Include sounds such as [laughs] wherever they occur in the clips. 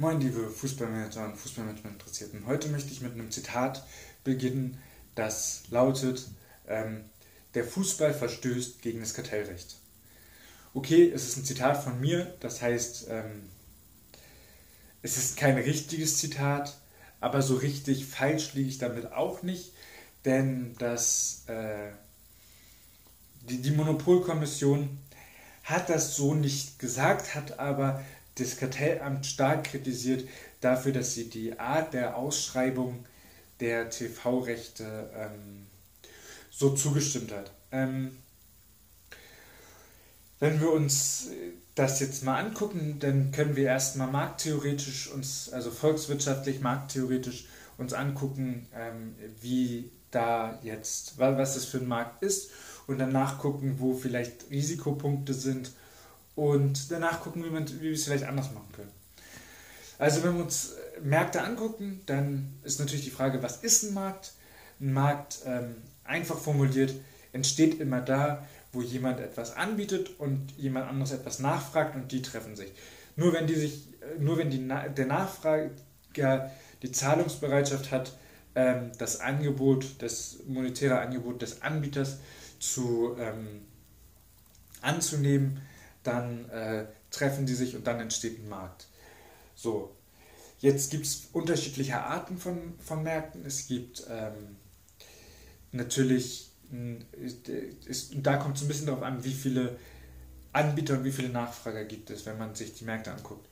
Moin, liebe Fußballmanager und Fußballmanagement-Interessierten. Heute möchte ich mit einem Zitat beginnen, das lautet: ähm, Der Fußball verstößt gegen das Kartellrecht. Okay, es ist ein Zitat von mir, das heißt, ähm, es ist kein richtiges Zitat, aber so richtig falsch liege ich damit auch nicht, denn das, äh, die, die Monopolkommission hat das so nicht gesagt, hat aber das Kartellamt stark kritisiert dafür, dass sie die Art der Ausschreibung der TV-Rechte ähm, so zugestimmt hat. Ähm, wenn wir uns das jetzt mal angucken, dann können wir erstmal markttheoretisch uns, also volkswirtschaftlich, markttheoretisch uns angucken, ähm, wie da jetzt, was das für ein Markt ist und danach gucken, wo vielleicht Risikopunkte sind und danach gucken, wie, man, wie wir es vielleicht anders machen können. Also wenn wir uns Märkte angucken, dann ist natürlich die Frage, was ist ein Markt? Ein Markt, ähm, einfach formuliert, entsteht immer da, wo jemand etwas anbietet und jemand anderes etwas nachfragt und die treffen sich. Nur wenn die sich, nur wenn die, der Nachfrager die Zahlungsbereitschaft hat, ähm, das Angebot, das monetäre Angebot des Anbieters zu ähm, anzunehmen, dann äh, treffen die sich und dann entsteht ein Markt. So, jetzt gibt es unterschiedliche Arten von, von Märkten. Es gibt ähm, natürlich, ist, da kommt es ein bisschen darauf an, wie viele Anbieter und wie viele Nachfrager gibt es, wenn man sich die Märkte anguckt.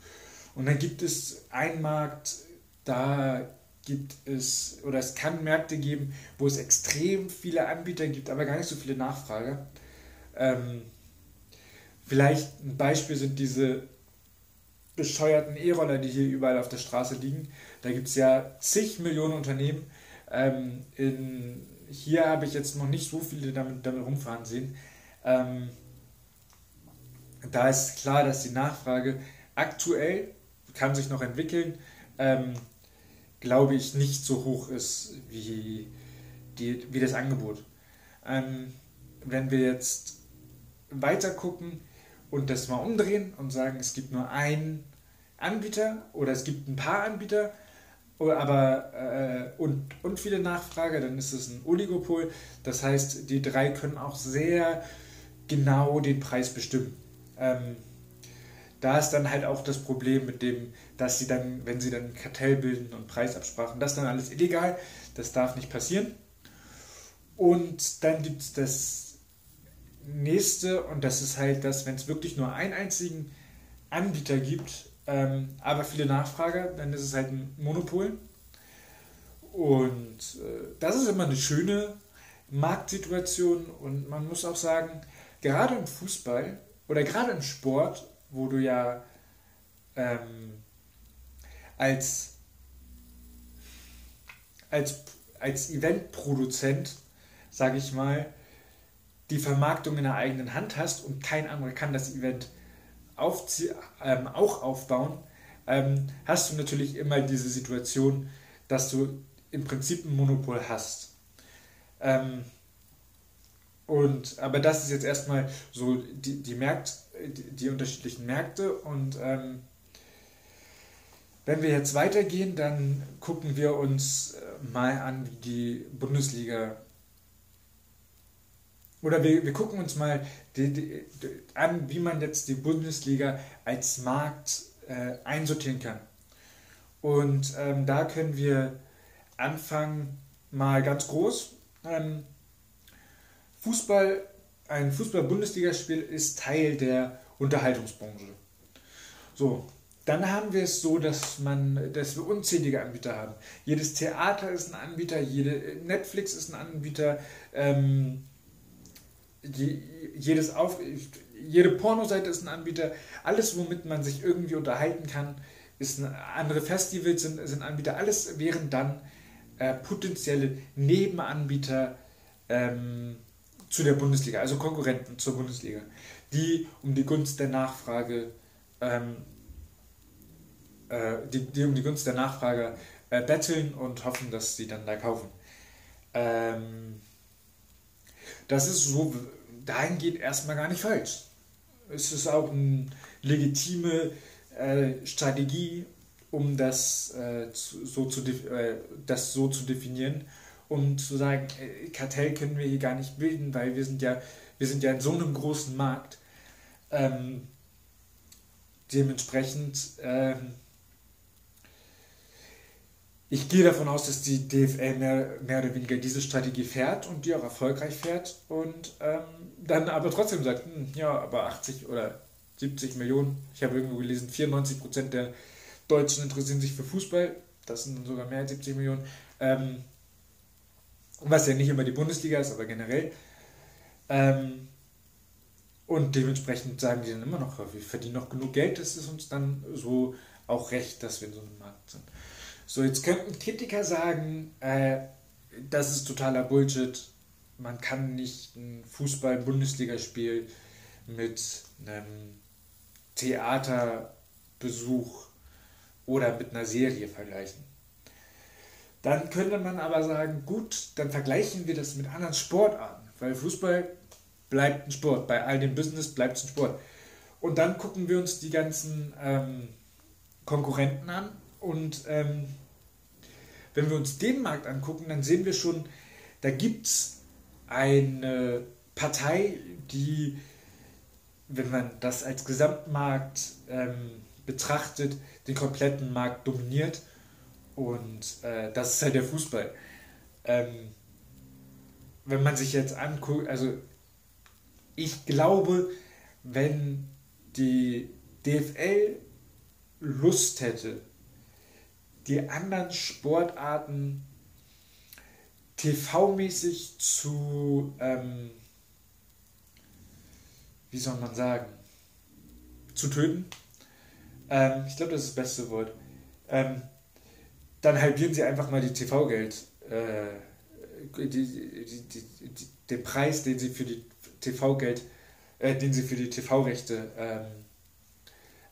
Und dann gibt es einen Markt, da gibt es, oder es kann Märkte geben, wo es extrem viele Anbieter gibt, aber gar nicht so viele Nachfrager. Ähm, Vielleicht ein Beispiel sind diese bescheuerten E-Roller, die hier überall auf der Straße liegen. Da gibt es ja zig Millionen Unternehmen. Ähm, in, hier habe ich jetzt noch nicht so viele damit, damit rumfahren sehen. Ähm, da ist klar, dass die Nachfrage aktuell kann sich noch entwickeln, ähm, glaube ich, nicht so hoch ist wie, die, wie das Angebot. Ähm, wenn wir jetzt weiter gucken, und das mal umdrehen und sagen, es gibt nur einen Anbieter oder es gibt ein paar Anbieter, aber äh, und, und viele Nachfrager, dann ist es ein Oligopol. Das heißt, die drei können auch sehr genau den Preis bestimmen. Ähm, da ist dann halt auch das Problem mit dem, dass sie dann, wenn sie dann Kartell bilden und Preisabsprachen, das ist dann alles illegal, das darf nicht passieren. Und dann gibt es das nächste, und das ist halt das, wenn es wirklich nur einen einzigen Anbieter gibt, ähm, aber viele Nachfrager, dann ist es halt ein Monopol. Und äh, das ist immer eine schöne Marktsituation und man muss auch sagen, gerade im Fußball oder gerade im Sport, wo du ja ähm, als, als, als Eventproduzent, sage ich mal, die Vermarktung in der eigenen Hand hast und kein anderer kann das Event ähm, auch aufbauen, ähm, hast du natürlich immer diese Situation, dass du im Prinzip ein Monopol hast. Ähm, und, aber das ist jetzt erstmal so die, die, Märkt, die, die unterschiedlichen Märkte und ähm, wenn wir jetzt weitergehen, dann gucken wir uns äh, mal an, wie die Bundesliga oder wir, wir gucken uns mal die, die, an, wie man jetzt die Bundesliga als Markt äh, einsortieren kann. Und ähm, da können wir anfangen mal ganz groß. Ähm, Fußball, ein Fußball-Bundesligaspiel ist Teil der Unterhaltungsbranche. So, dann haben wir es so, dass man, dass wir unzählige Anbieter haben. Jedes Theater ist ein Anbieter, jede Netflix ist ein Anbieter. Ähm, jedes Auf, jede Pornoseite ist ein Anbieter, alles, womit man sich irgendwie unterhalten kann, ist eine, andere Festivals sind, sind Anbieter, alles wären dann äh, potenzielle Nebenanbieter ähm, zu der Bundesliga, also Konkurrenten zur Bundesliga, die um die Gunst der Nachfrage, ähm, äh, die, die um die Gunst der Nachfrage äh, betteln und hoffen, dass sie dann da kaufen. Ähm, das ist so dahingehend erstmal gar nicht falsch. Es ist auch eine legitime äh, Strategie, um das, äh, zu, so zu, äh, das so zu definieren, um zu sagen, äh, Kartell können wir hier gar nicht bilden, weil wir sind ja, wir sind ja in so einem großen Markt. Ähm, dementsprechend, ähm, ich gehe davon aus, dass die DFL mehr, mehr oder weniger diese Strategie fährt und die auch erfolgreich fährt und ähm, dann aber trotzdem sagt, hm, ja, aber 80 oder 70 Millionen, ich habe irgendwo gelesen, 94 Prozent der Deutschen interessieren sich für Fußball, das sind sogar mehr als 70 Millionen, ähm, was ja nicht immer die Bundesliga ist, aber generell. Ähm, und dementsprechend sagen die dann immer noch, wir verdienen noch genug Geld, das ist uns dann so auch recht, dass wir in so einem Markt sind. So, jetzt könnten Kritiker sagen, äh, das ist totaler Bullshit. Man kann nicht ein Fußball-Bundesligaspiel mit einem Theaterbesuch oder mit einer Serie vergleichen. Dann könnte man aber sagen, gut, dann vergleichen wir das mit anderen Sportarten, weil Fußball bleibt ein Sport, bei all dem Business bleibt es ein Sport. Und dann gucken wir uns die ganzen ähm, Konkurrenten an und ähm, wenn wir uns den Markt angucken, dann sehen wir schon, da gibt es eine Partei, die, wenn man das als Gesamtmarkt ähm, betrachtet, den kompletten Markt dominiert. Und äh, das ist halt der Fußball. Ähm, wenn man sich jetzt anguckt, also ich glaube, wenn die DFL Lust hätte, die anderen Sportarten TV-mäßig zu, ähm, wie soll man sagen, zu töten. Ähm, ich glaube, das ist das beste Wort. Ähm, dann halbieren sie einfach mal die TV-Geld, äh, die, die, die, den Preis, den sie für die TV-Geld, äh, den sie für die TV-Rechte ähm,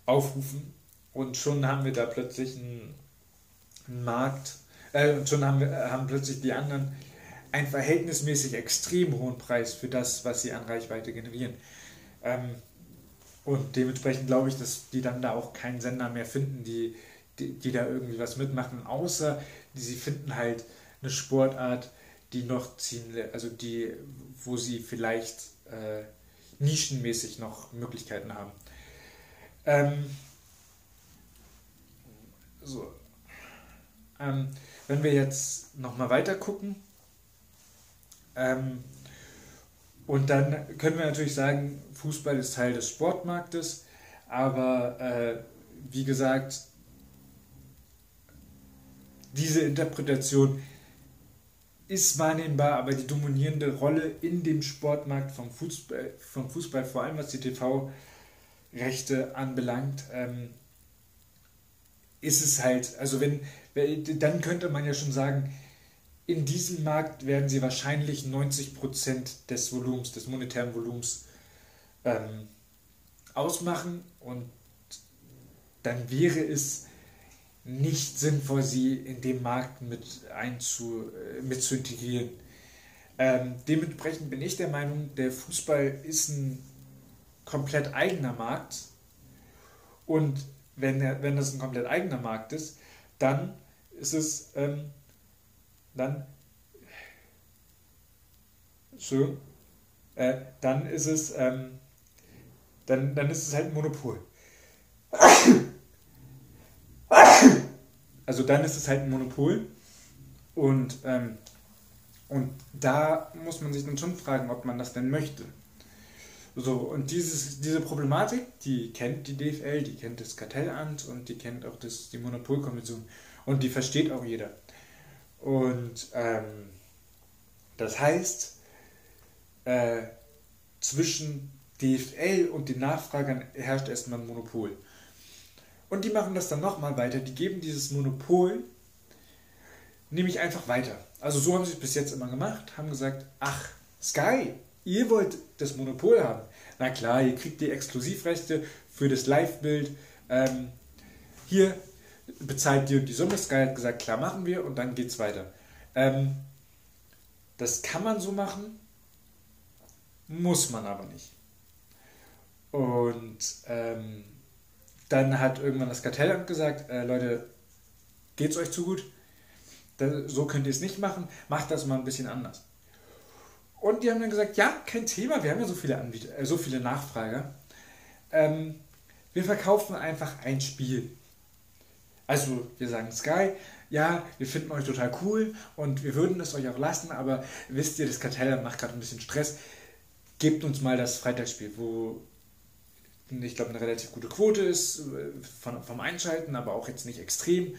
aufrufen. Und schon haben wir da plötzlich einen Markt, äh, schon haben, wir, haben plötzlich die anderen einen verhältnismäßig extrem hohen Preis für das, was sie an Reichweite generieren. Ähm, und dementsprechend glaube ich, dass die dann da auch keinen Sender mehr finden, die, die, die da irgendwie was mitmachen, außer die, sie finden halt eine Sportart, die noch ziemlich, also die, wo sie vielleicht äh, nischenmäßig noch Möglichkeiten haben. Ähm, so, ähm, wenn wir jetzt nochmal weiter gucken, ähm, und dann können wir natürlich sagen, Fußball ist Teil des Sportmarktes, aber äh, wie gesagt, diese Interpretation ist wahrnehmbar, aber die dominierende Rolle in dem Sportmarkt vom Fußball, vom Fußball vor allem was die TV-Rechte anbelangt, ähm, ist es halt, also wenn, dann könnte man ja schon sagen, in diesem Markt werden sie wahrscheinlich 90% des Volumens, des monetären Volumens ähm, ausmachen und dann wäre es nicht sinnvoll, sie in dem Markt mit, einzu, äh, mit zu integrieren. Ähm, dementsprechend bin ich der Meinung, der Fußball ist ein komplett eigener Markt und wenn, wenn das ein komplett eigener Markt ist, dann ist es ähm, dann schön, äh, dann ist es ähm, dann, dann ist es halt ein Monopol. Also dann ist es halt ein Monopol und, ähm, und da muss man sich dann schon fragen, ob man das denn möchte. So, und dieses, diese Problematik, die kennt die DFL, die kennt das Kartellamt und die kennt auch das, die Monopolkommission und die versteht auch jeder. Und ähm, das heißt, äh, zwischen DFL und den Nachfragern herrscht erstmal ein Monopol. Und die machen das dann nochmal weiter. Die geben dieses Monopol nämlich einfach weiter. Also so haben sie es bis jetzt immer gemacht, haben gesagt, ach, Sky, ihr wollt das Monopol haben. Na klar, ihr kriegt die Exklusivrechte für das Live-Bild. Ähm, hier bezahlt die und die Summe. Sky hat gesagt, klar machen wir und dann geht es weiter. Ähm, das kann man so machen, muss man aber nicht. Und ähm, dann hat irgendwann das Kartellamt gesagt, äh, Leute, geht es euch zu gut? Das, so könnt ihr es nicht machen, macht das mal ein bisschen anders. Und die haben dann gesagt, ja, kein Thema, wir haben ja so viele Anbieter, äh, so viele Nachfrager. Ähm, wir verkaufen einfach ein Spiel. Also wir sagen Sky, ja, wir finden euch total cool und wir würden es euch auch lassen, aber wisst ihr, das Kartell macht gerade ein bisschen Stress. Gebt uns mal das Freitagsspiel, wo ich glaube eine relativ gute Quote ist äh, von, vom Einschalten, aber auch jetzt nicht extrem.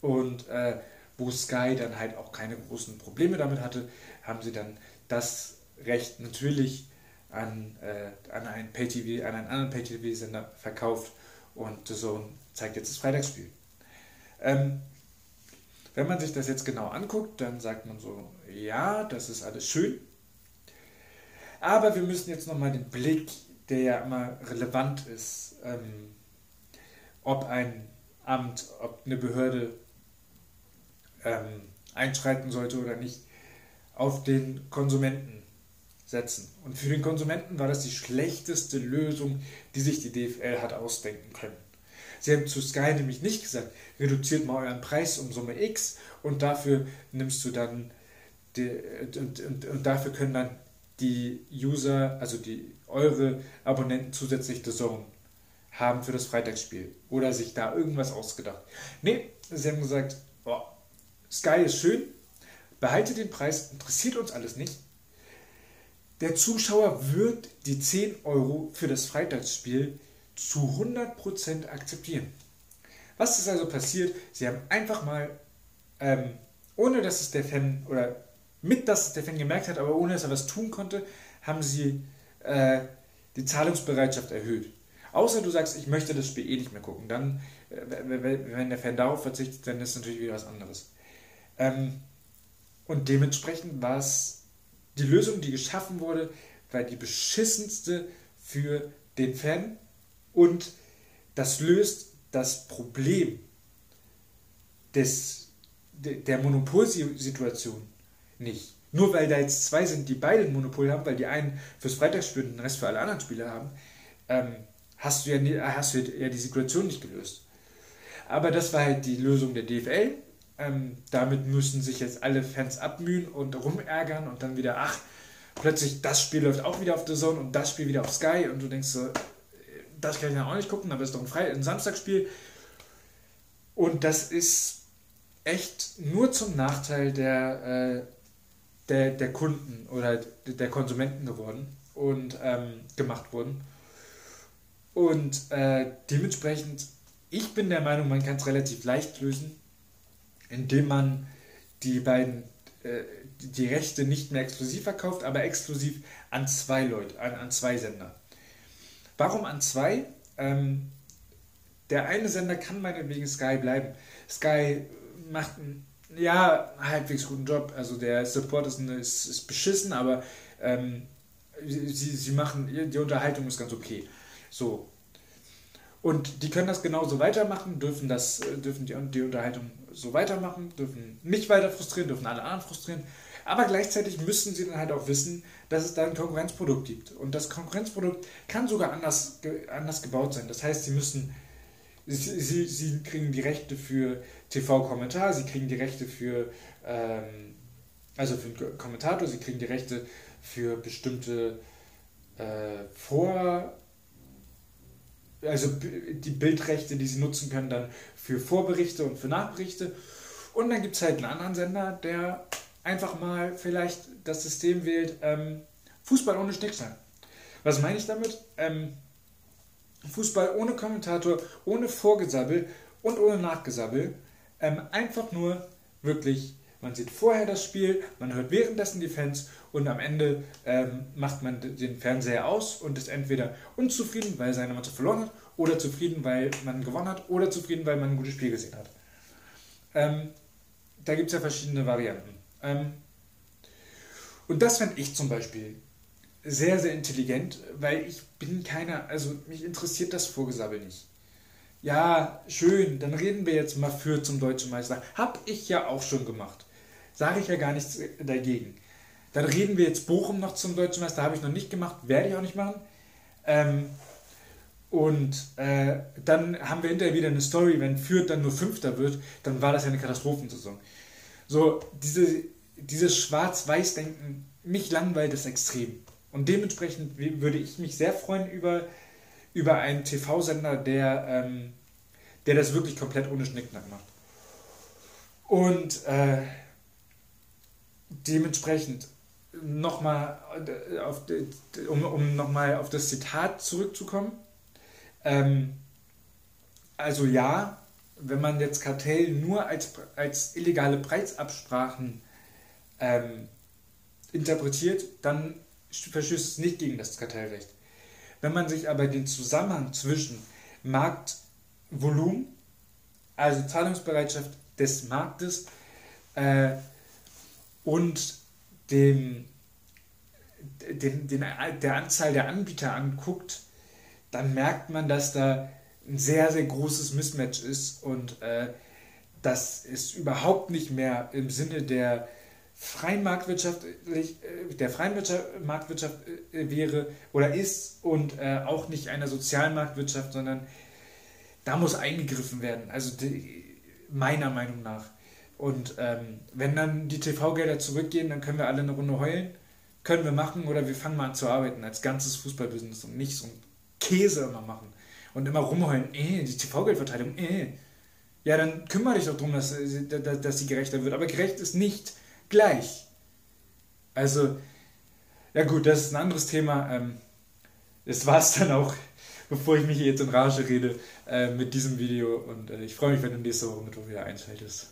Und äh, wo Sky dann halt auch keine großen Probleme damit hatte, haben sie dann das Recht natürlich an, äh, an einen Pay-TV, an einen anderen Pay-TV-Sender verkauft und Zone zeigt jetzt das Freitagsspiel. Ähm, wenn man sich das jetzt genau anguckt, dann sagt man so, ja, das ist alles schön, aber wir müssen jetzt nochmal den Blick, der ja immer relevant ist, ähm, ob ein Amt, ob eine Behörde ähm, einschreiten sollte oder nicht, auf den Konsumenten setzen. Und für den Konsumenten war das die schlechteste Lösung, die sich die DFL hat ausdenken können. Sie haben zu Sky nämlich nicht gesagt, reduziert mal euren Preis um Summe X und dafür nimmst du dann die, und, und, und dafür können dann die User, also die eure Abonnenten zusätzlich The Zone haben für das Freitagsspiel oder sich da irgendwas ausgedacht. Nee, sie haben gesagt, oh, Sky ist schön, behalte den Preis, interessiert uns alles nicht. Der Zuschauer wird die 10 Euro für das Freitagsspiel zu 100% akzeptieren. Was ist also passiert? Sie haben einfach mal, ähm, ohne dass es der Fan, oder mit dass es der Fan gemerkt hat, aber ohne dass er was tun konnte, haben sie äh, die Zahlungsbereitschaft erhöht. Außer du sagst, ich möchte das Spiel eh nicht mehr gucken. Dann, äh, wenn der Fan darauf verzichtet, dann ist es natürlich wieder was anderes. Ähm, und dementsprechend war es die Lösung, die geschaffen wurde, war die beschissenste für den Fan und das löst das Problem des, der Monopolsituation nicht. Nur weil da jetzt zwei sind, die beide ein Monopol haben, weil die einen fürs Freitagsspiel und den Rest für alle anderen Spieler haben, ähm, hast, du ja, hast du ja die Situation nicht gelöst. Aber das war halt die Lösung der DFL ähm, damit müssen sich jetzt alle Fans abmühen und rumärgern und dann wieder, ach, plötzlich das Spiel läuft auch wieder auf The Zone und das Spiel wieder auf Sky und du denkst so, das kann ich ja auch nicht gucken, aber es ist doch ein, Fre ein Samstagsspiel. Und das ist echt nur zum Nachteil der, äh, der, der Kunden oder der Konsumenten geworden und ähm, gemacht worden. Und äh, dementsprechend, ich bin der Meinung, man kann es relativ leicht lösen indem man die beiden äh, die Rechte nicht mehr exklusiv verkauft, aber exklusiv an zwei Leute, an, an zwei Sender. Warum an zwei? Ähm, der eine Sender kann meinetwegen Sky bleiben. Sky macht einen ja, halbwegs guten Job. Also der Support ist, ist, ist beschissen, aber ähm, sie, sie machen, die Unterhaltung ist ganz okay. So. Und die können das genauso weitermachen, dürfen, das, dürfen die, die Unterhaltung so weitermachen, dürfen mich weiter frustrieren, dürfen alle anderen frustrieren. Aber gleichzeitig müssen sie dann halt auch wissen, dass es da ein Konkurrenzprodukt gibt. Und das Konkurrenzprodukt kann sogar anders, anders gebaut sein. Das heißt, sie müssen, sie, sie, sie kriegen die Rechte für TV-Kommentar, sie kriegen die Rechte für, ähm, also für den Kommentator, sie kriegen die Rechte für bestimmte äh, Vor- also die Bildrechte, die sie nutzen können, dann für Vorberichte und für Nachberichte. Und dann gibt es halt einen anderen Sender, der einfach mal vielleicht das System wählt, ähm, Fußball ohne Schnickschnack. Was meine ich damit? Ähm, Fußball ohne Kommentator, ohne Vorgesabbel und ohne Nachgesabbel. Ähm, einfach nur wirklich, man sieht vorher das Spiel, man hört währenddessen die Fans und am Ende ähm, macht man den Fernseher aus und ist entweder unzufrieden, weil seine Mannschaft verloren hat, oder zufrieden, weil man gewonnen hat, oder zufrieden, weil man ein gutes Spiel gesehen hat. Ähm, da gibt es ja verschiedene Varianten. Ähm, und das fände ich zum Beispiel sehr, sehr intelligent, weil ich bin keiner, also mich interessiert das Vorgesabbel nicht. Ja, schön, dann reden wir jetzt mal für zum deutschen Meister. Hab ich ja auch schon gemacht. Sage ich ja gar nichts dagegen. Dann reden wir jetzt Bochum noch zum Deutschen Meister. Habe ich noch nicht gemacht, werde ich auch nicht machen. Ähm, Und äh, dann haben wir hinterher wieder eine Story, wenn Fürth dann nur Fünfter wird, dann war das ja eine Katastrophensaison. So, diese, dieses Schwarz-Weiß-Denken, mich langweilt es extrem. Und dementsprechend würde ich mich sehr freuen über, über einen TV-Sender, der, ähm, der das wirklich komplett ohne Schnicknack macht. Und äh, dementsprechend nochmal, äh, um, um nochmal auf das Zitat zurückzukommen. Ähm, also ja, wenn man jetzt Kartell nur als, als illegale Preisabsprachen ähm, interpretiert, dann verstößt es nicht gegen das Kartellrecht. Wenn man sich aber den Zusammenhang zwischen Marktvolumen, also Zahlungsbereitschaft des Marktes äh, und dem, den, den, der Anzahl der Anbieter anguckt, dann merkt man, dass da ein sehr, sehr großes Mismatch ist und äh, dass es überhaupt nicht mehr im Sinne der freien Marktwirtschaft, äh, der freien Marktwirtschaft äh, wäre oder ist und äh, auch nicht einer sozialen Marktwirtschaft, sondern da muss eingegriffen werden. Also die, meiner Meinung nach. Und ähm, wenn dann die TV-Gelder zurückgehen, dann können wir alle eine Runde heulen. Können wir machen oder wir fangen mal an zu arbeiten als ganzes Fußballbusiness und nicht so ein Käse immer machen. Und immer rumheulen, äh, die TV-Geldverteilung, äh. Ja, dann kümmere dich doch darum, dass, dass, dass sie gerechter wird. Aber gerecht ist nicht gleich. Also, ja gut, das ist ein anderes Thema. Ähm, das war es dann auch, [laughs] bevor ich mich jetzt in Rage rede äh, mit diesem Video. Und äh, ich freue mich, wenn du nächste Woche Mittwoch wieder einschaltest.